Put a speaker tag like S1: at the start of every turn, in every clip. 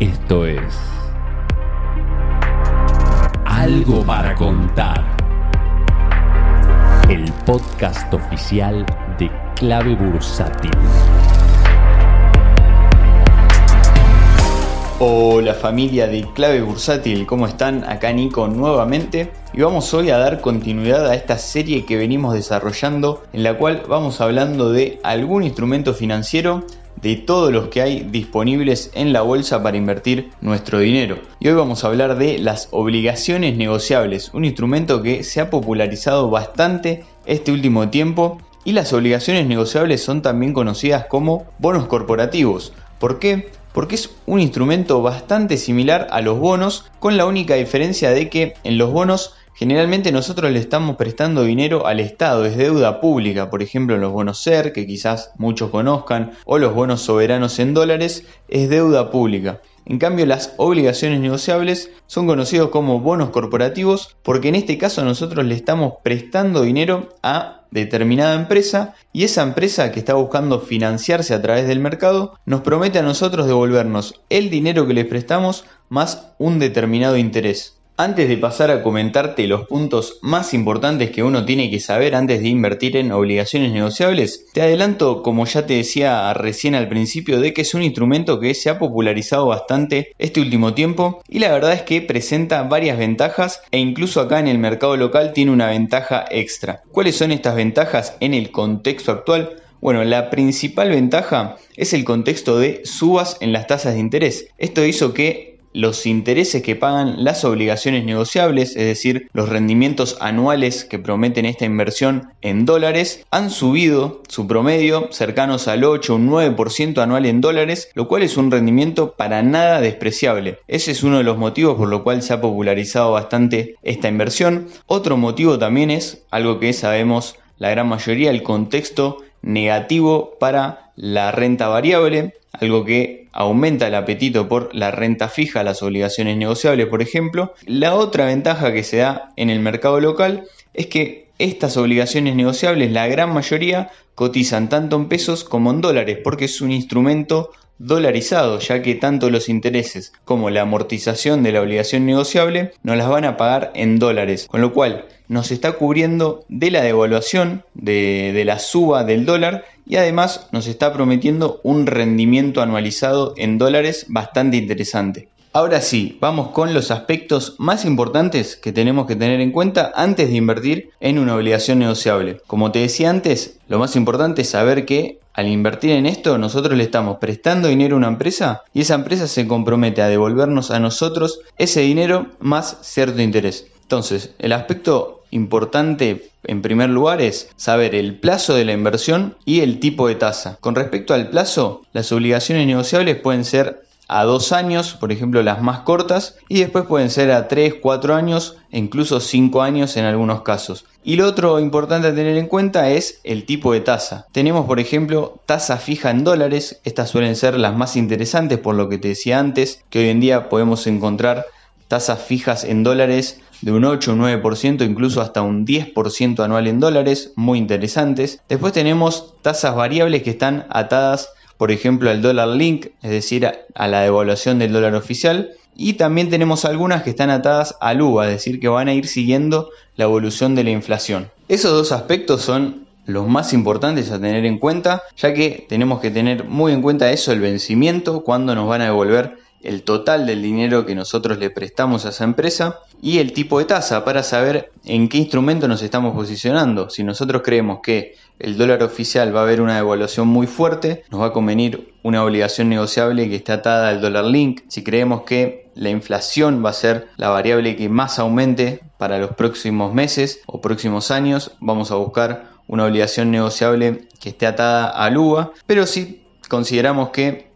S1: Esto es Algo para contar. El podcast oficial de Clave Bursátil.
S2: Hola familia de Clave Bursátil, ¿cómo están? Acá Nico nuevamente y vamos hoy a dar continuidad a esta serie que venimos desarrollando en la cual vamos hablando de algún instrumento financiero de todos los que hay disponibles en la bolsa para invertir nuestro dinero. Y hoy vamos a hablar de las obligaciones negociables, un instrumento que se ha popularizado bastante este último tiempo y las obligaciones negociables son también conocidas como bonos corporativos. ¿Por qué? Porque es un instrumento bastante similar a los bonos, con la única diferencia de que en los bonos Generalmente nosotros le estamos prestando dinero al Estado, es deuda pública, por ejemplo los bonos SER, que quizás muchos conozcan, o los bonos soberanos en dólares, es deuda pública. En cambio, las obligaciones negociables son conocidos como bonos corporativos porque en este caso nosotros le estamos prestando dinero a determinada empresa y esa empresa que está buscando financiarse a través del mercado nos promete a nosotros devolvernos el dinero que le prestamos más un determinado interés. Antes de pasar a comentarte los puntos más importantes que uno tiene que saber antes de invertir en obligaciones negociables, te adelanto, como ya te decía recién al principio, de que es un instrumento que se ha popularizado bastante este último tiempo y la verdad es que presenta varias ventajas e incluso acá en el mercado local tiene una ventaja extra. ¿Cuáles son estas ventajas en el contexto actual? Bueno, la principal ventaja es el contexto de subas en las tasas de interés. Esto hizo que los intereses que pagan las obligaciones negociables, es decir, los rendimientos anuales que prometen esta inversión en dólares, han subido su promedio cercanos al 8 o un 9% anual en dólares, lo cual es un rendimiento para nada despreciable. Ese es uno de los motivos por lo cual se ha popularizado bastante esta inversión. Otro motivo también es algo que sabemos la gran mayoría, el contexto negativo para la renta variable, algo que aumenta el apetito por la renta fija, las obligaciones negociables, por ejemplo. La otra ventaja que se da en el mercado local es que estas obligaciones negociables, la gran mayoría, cotizan tanto en pesos como en dólares, porque es un instrumento dolarizado, ya que tanto los intereses como la amortización de la obligación negociable nos las van a pagar en dólares, con lo cual nos está cubriendo de la devaluación, de, de la suba del dólar y además nos está prometiendo un rendimiento anualizado en dólares bastante interesante. Ahora sí, vamos con los aspectos más importantes que tenemos que tener en cuenta antes de invertir en una obligación negociable. Como te decía antes, lo más importante es saber que al invertir en esto nosotros le estamos prestando dinero a una empresa y esa empresa se compromete a devolvernos a nosotros ese dinero más cierto interés. Entonces, el aspecto importante en primer lugar es saber el plazo de la inversión y el tipo de tasa. Con respecto al plazo, las obligaciones negociables pueden ser a dos años, por ejemplo las más cortas, y después pueden ser a 3, 4 años e incluso 5 años en algunos casos. Y lo otro importante a tener en cuenta es el tipo de tasa. Tenemos por ejemplo tasa fija en dólares, estas suelen ser las más interesantes por lo que te decía antes, que hoy en día podemos encontrar tasas fijas en dólares de un 8 o 9%, incluso hasta un 10% anual en dólares, muy interesantes. Después tenemos tasas variables que están atadas por ejemplo al dólar link, es decir, a la devaluación del dólar oficial. Y también tenemos algunas que están atadas al UVA, es decir, que van a ir siguiendo la evolución de la inflación. Esos dos aspectos son los más importantes a tener en cuenta, ya que tenemos que tener muy en cuenta eso, el vencimiento, cuándo nos van a devolver el total del dinero que nosotros le prestamos a esa empresa y el tipo de tasa para saber en qué instrumento nos estamos posicionando. Si nosotros creemos que el dólar oficial va a haber una devaluación muy fuerte, nos va a convenir una obligación negociable que esté atada al dólar link. Si creemos que la inflación va a ser la variable que más aumente para los próximos meses o próximos años, vamos a buscar una obligación negociable que esté atada al UVA. Pero si consideramos que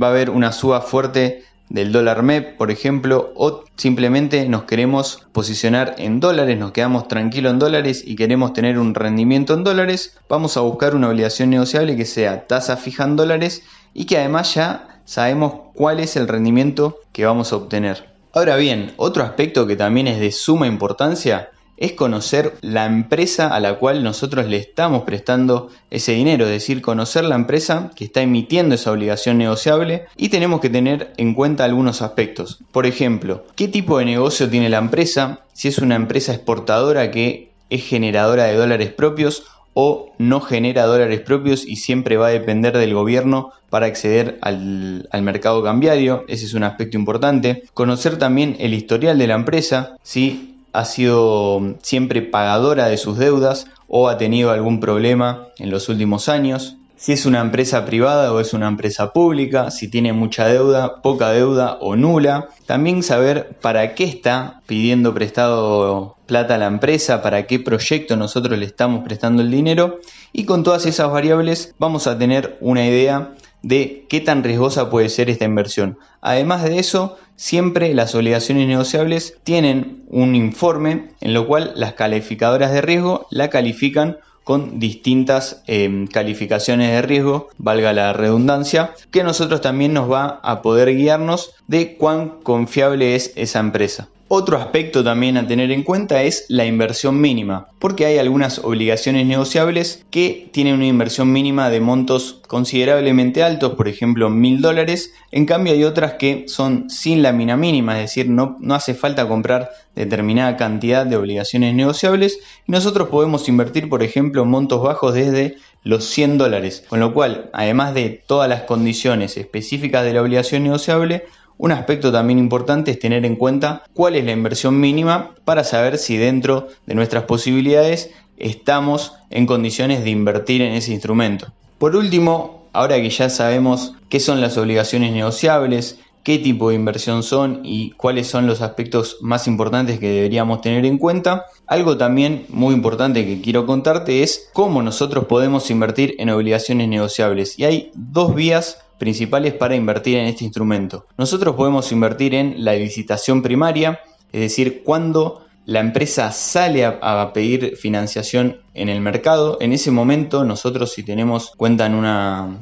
S2: va a haber una suba fuerte del dólar MEP, por ejemplo, o simplemente nos queremos posicionar en dólares, nos quedamos tranquilos en dólares y queremos tener un rendimiento en dólares, vamos a buscar una obligación negociable que sea tasa fija en dólares y que además ya sabemos cuál es el rendimiento que vamos a obtener. Ahora bien, otro aspecto que también es de suma importancia es conocer la empresa a la cual nosotros le estamos prestando ese dinero, es decir, conocer la empresa que está emitiendo esa obligación negociable y tenemos que tener en cuenta algunos aspectos. Por ejemplo, ¿qué tipo de negocio tiene la empresa? Si es una empresa exportadora que es generadora de dólares propios o no genera dólares propios y siempre va a depender del gobierno para acceder al, mercado cambiario. Ese es un aspecto importante. Conocer también el historial de la empresa, si ha sido siempre pagadora de sus deudas o ha tenido algún problema en los últimos años. Si es una empresa privada o es una empresa pública, si tiene mucha deuda, poca deuda o nula. También saber para qué está pidiendo prestado plata a la empresa, para qué proyecto nosotros le estamos prestando el dinero. Y con todas esas variables vamos a tener una idea de qué tan riesgosa puede ser esta inversión. Además de eso, siempre las obligaciones negociables tienen un informe en lo cual las calificadoras de riesgo la califican con distintas em, calificaciones de riesgo, valga la redundancia, que nosotros también nos va a poder guiarnos de cuán confiable es esa empresa. Otro aspecto también a tener en cuenta es la inversión mínima, porque hay algunas obligaciones negociables que tienen una inversión mínima de montos considerablemente altos, por ejemplo mil dólares, en cambio hay otras que son sin la mina mínima, es decir, no, no hace falta comprar determinada cantidad de obligaciones negociables y nosotros podemos invertir, por ejemplo, montos bajos desde los 100 dólares, con lo cual, además de todas las condiciones específicas de la obligación negociable, un aspecto también importante es tener en cuenta cuál es la inversión mínima para saber si dentro de nuestras posibilidades estamos en condiciones de invertir en ese instrumento. Por último, ahora que ya sabemos qué son las obligaciones negociables, qué tipo de inversión son y cuáles son los aspectos más importantes que deberíamos tener en cuenta. Algo también muy importante que quiero contarte es cómo nosotros podemos invertir en obligaciones negociables. Y hay dos vías principales para invertir en este instrumento. Nosotros podemos invertir en la licitación primaria, es decir, cuando la empresa sale a, pedir financiación en el mercado, en ese momento nosotros si tenemos cuenta en una,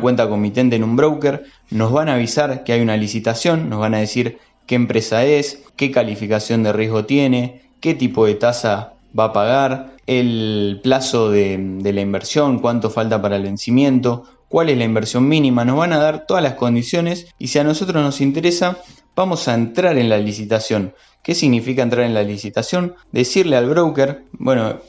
S2: cuenta comitente en un broker, nos van a avisar que hay una licitación, nos van a decir qué empresa es, qué calificación de riesgo tiene, qué tipo de tasa va a pagar, el plazo de, de la inversión, cuánto falta para el vencimiento, cuál es la inversión mínima, nos van a dar todas las condiciones y si a nosotros nos interesa, vamos a entrar en la licitación. ¿Qué significa entrar en la licitación? Decirle al broker, bueno,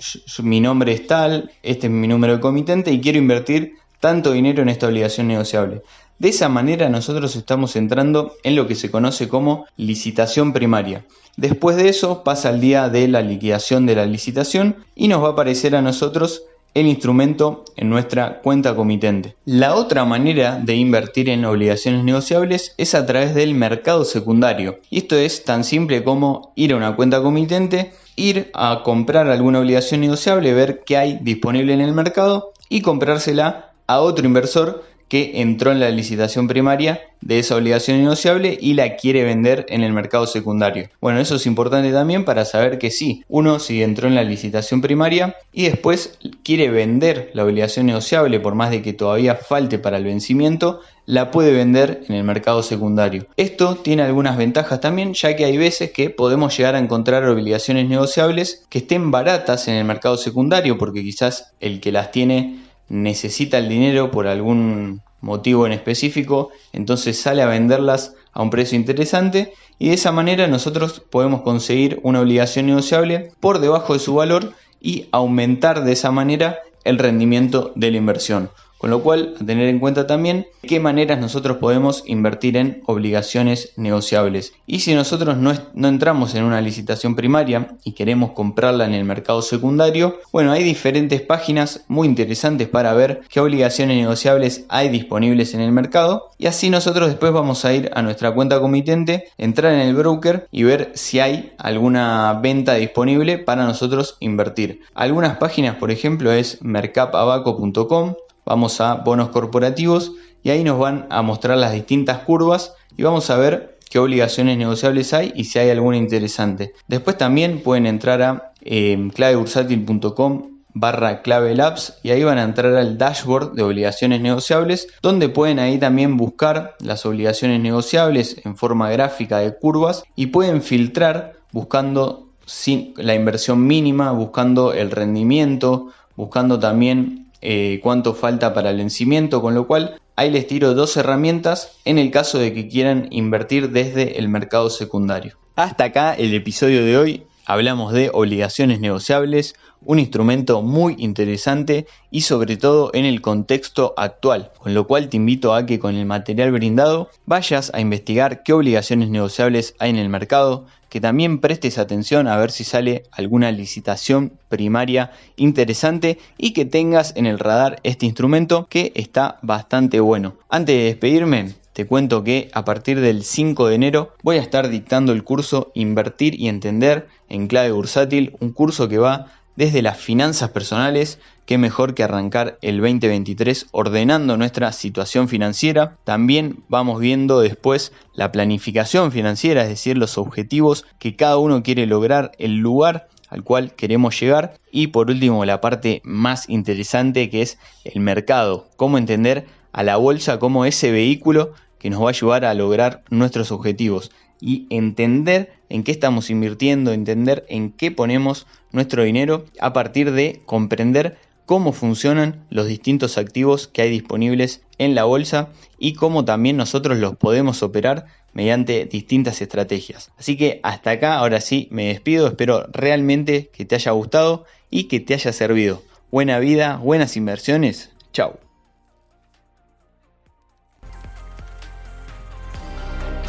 S2: mi nombre es tal, este es mi número de comitente y quiero invertir tanto dinero en esta obligación negociable. De esa manera nosotros estamos entrando en lo que se conoce como licitación primaria. Después de eso pasa el día de la liquidación de la licitación y nos va a aparecer a nosotros el instrumento en nuestra cuenta comitente. La otra manera de invertir en obligaciones negociables es a través del mercado secundario. Y esto es tan simple como ir a una cuenta comitente, ir a comprar alguna obligación negociable, ver qué hay disponible en el mercado y comprársela a otro inversor que entró en la licitación primaria de esa obligación negociable y la quiere vender en el mercado secundario. Bueno, eso es importante también para saber que sí, uno si entró en la licitación primaria y después quiere vender la obligación negociable por más de que todavía falte para el vencimiento, la puede vender en el mercado secundario. Esto tiene algunas ventajas también, ya que hay veces que podemos llegar a encontrar obligaciones negociables que estén baratas en el mercado secundario porque quizás el que las tiene necesita el dinero por algún motivo en específico, entonces sale a venderlas a un precio interesante y de esa manera nosotros podemos conseguir una obligación negociable por debajo de su valor y aumentar de esa manera el rendimiento de la inversión. Con lo cual, a tener en cuenta también qué maneras nosotros podemos invertir en obligaciones negociables. Y si nosotros no, no, entramos en una licitación primaria y queremos comprarla en el mercado secundario, bueno, hay diferentes páginas muy interesantes para ver qué obligaciones negociables hay disponibles en el mercado. Y así nosotros después vamos a ir a nuestra cuenta comitente, entrar en el broker y ver si hay alguna venta disponible para nosotros invertir. Algunas páginas, por ejemplo, es mercapabaco.com vamos a bonos corporativos y ahí nos van a mostrar las distintas curvas y vamos a ver qué obligaciones negociables hay y si hay alguna interesante. Después también pueden entrar a eh, clavebursátil.com barra clave labs y ahí van a entrar al dashboard de obligaciones negociables donde pueden ahí también buscar las obligaciones negociables en forma gráfica de curvas y pueden filtrar buscando la inversión mínima, buscando el rendimiento, buscando también eh, cuánto falta para el vencimiento, con lo cual ahí les tiro dos herramientas en el caso de que quieran invertir desde el mercado secundario. Hasta acá el episodio de hoy. Hablamos de obligaciones negociables, un instrumento muy interesante y sobre todo en el contexto actual, con lo cual te invito a que con el material brindado vayas a investigar qué obligaciones negociables hay en el mercado, que también prestes atención a ver si sale alguna licitación primaria interesante y que tengas en el radar este instrumento que está bastante bueno. Antes de despedirme, te cuento que a partir del 5 de enero voy a estar dictando el curso Invertir y Entender en clave bursátil, un curso que va desde las finanzas personales, qué mejor que arrancar el 2023 ordenando nuestra situación financiera. También vamos viendo después la planificación financiera, es decir, los objetivos que cada uno quiere lograr, el lugar al cual queremos llegar y por último la parte más interesante que es el mercado, cómo entender a la bolsa como ese vehículo que nos va a ayudar a lograr nuestros objetivos y entender en qué estamos invirtiendo, entender en qué ponemos nuestro dinero a partir de comprender cómo funcionan los distintos activos que hay disponibles en la bolsa y cómo también nosotros los podemos operar mediante distintas estrategias. Así que hasta acá, ahora sí, me despido, espero realmente que te haya gustado y que te haya servido. Buena vida, buenas inversiones, chao.